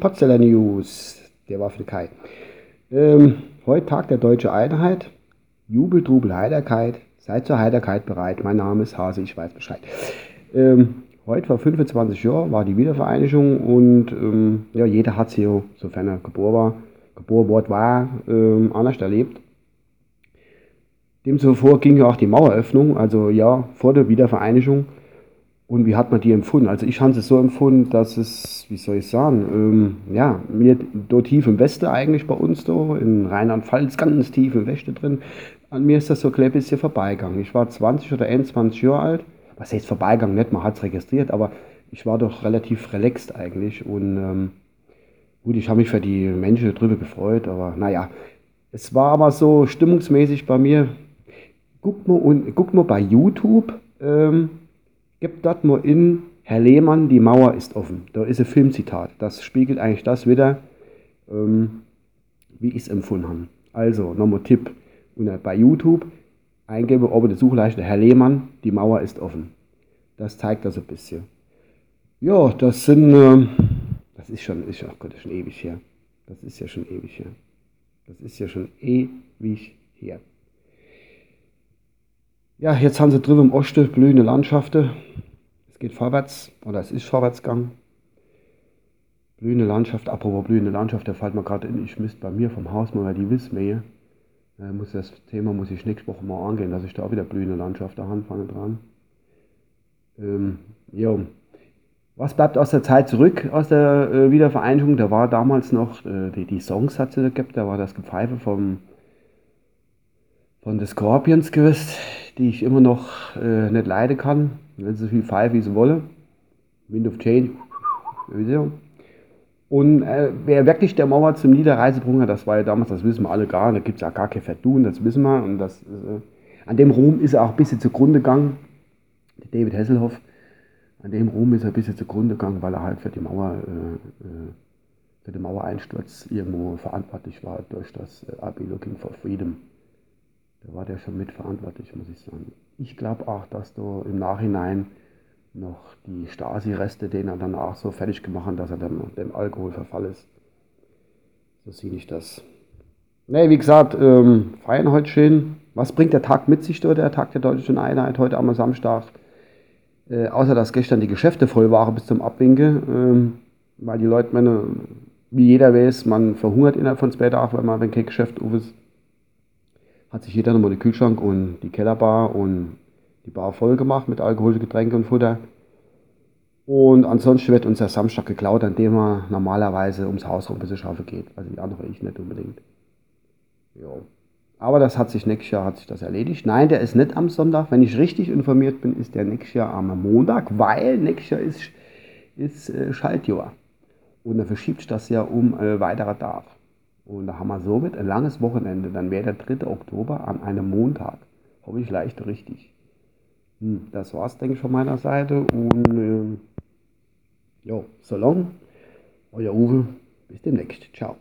Potsdamer News. Der war für Kai. Ähm, heute Tag der Deutschen Einheit. Jubel, Trubel, Heiterkeit. Seid zur Heiterkeit bereit. Mein Name ist Hase, ich weiß Bescheid. Ähm, heute vor 25 Jahren war die Wiedervereinigung und ähm, ja, jeder hat hier, sofern er geboren war, geboren war, ähm, anders erlebt. Dem zuvor ging ja auch die Maueröffnung, also ja, vor der Wiedervereinigung. Und wie hat man die empfunden? Also ich habe es so empfunden, dass es, wie soll ich sagen, ähm, ja, mir dort tief im Westen eigentlich bei uns da, in Rheinland-Pfalz, ganz tief im Westen drin, an mir ist das so ein bisschen vorbeigegangen. Ich war 20 oder 21 Jahre alt, was heißt vorbeigegangen, nicht, man hat es registriert, aber ich war doch relativ relaxed eigentlich. Und ähm, gut, ich habe mich für die Menschen drüber gefreut, aber naja, es war aber so stimmungsmäßig bei mir, guck mal, guck mal bei YouTube, ähm, Gebt dort mal in, Herr Lehmann, die Mauer ist offen. Da ist ein Filmzitat. Das spiegelt eigentlich das wieder, ähm, wie ich es empfunden habe. Also, nochmal Tipp. Und bei YouTube eingebe oben die Suchleiste Herr Lehmann, die Mauer ist offen. Das zeigt das ein bisschen. Ja, das sind, äh, das ist schon, ist, ach Gott, ist schon ewig her. Das ist ja schon ewig her. Das ist ja schon ewig her. Ja, jetzt haben sie drüben im Osten blühende Landschaften. Es geht vorwärts, oder es ist vorwärts gegangen. Blühende Landschaft, apropos blühende Landschaft, da fällt mir gerade in, ich müsste bei mir vom Haus mal die Wissmähe. Äh, muss das Thema muss ich nächste Woche mal angehen, dass ich da auch wieder blühende Landschaft da anfange dran. Ähm, ja. Was bleibt aus der Zeit zurück, aus der äh, Wiedervereinigung? Da war damals noch, äh, die, die Songs hat sie da gehabt, da war das Gepfeife vom, von The Scorpions gewusst die ich immer noch äh, nicht leiden kann, wenn sie so viel pfeifen, wie sie wollen. Wind of Change, Und äh, wer wirklich der Mauer zum Niederreisebrunner, das war ja damals, das wissen wir alle gar, da gibt es ja gar kein Verdun, das wissen wir. Und das, äh, an dem Ruhm ist er auch ein bisschen zugrunde gegangen, David Hasselhoff. An dem Ruhm ist er ein bisschen zugrunde gegangen, weil er halt für die Mauer, äh, äh für den Mauereinsturz irgendwo verantwortlich war durch das äh, AB Looking for Freedom. Da war der schon mitverantwortlich, muss ich sagen. Ich glaube auch, dass du im Nachhinein noch die Stasi-Reste, den er dann auch so fertig gemacht hat, dass er dann dem Alkohol verfall ist. So sehe ich das. Ne, wie gesagt, ähm, feiern heute schön. Was bringt der Tag mit sich, der Tag der deutschen Einheit, heute am Samstag? Äh, außer dass gestern die Geschäfte voll waren bis zum Abwinken, ähm, weil die Leute, meine, wie jeder weiß, man verhungert innerhalb von zwei Tagen, wenn man wenn kein Geschäft auf ist hat sich jeder nochmal den Kühlschrank und die Kellerbar und die Bar voll gemacht mit alkoholischen Getränken und Futter. Und ansonsten wird uns der Samstag geklaut, an dem man normalerweise ums Haus rum ein bisschen schaffen geht. Also die andere ich nicht unbedingt. Jo. Aber das hat sich nächstes Jahr hat sich das erledigt. Nein, der ist nicht am Sonntag. Wenn ich richtig informiert bin, ist der nächstes Jahr am Montag, weil nächstes Jahr ist, ist äh, Schaltjahr. Und dann verschiebt sich das ja um äh, weitere Tag. Und da haben wir somit ein langes Wochenende. Dann wäre der 3. Oktober an einem Montag. Hoffe ich leicht richtig. Hm, das war's, denke ich, von meiner Seite. Und äh, jo, so long. Euer Uwe. Bis demnächst. Ciao.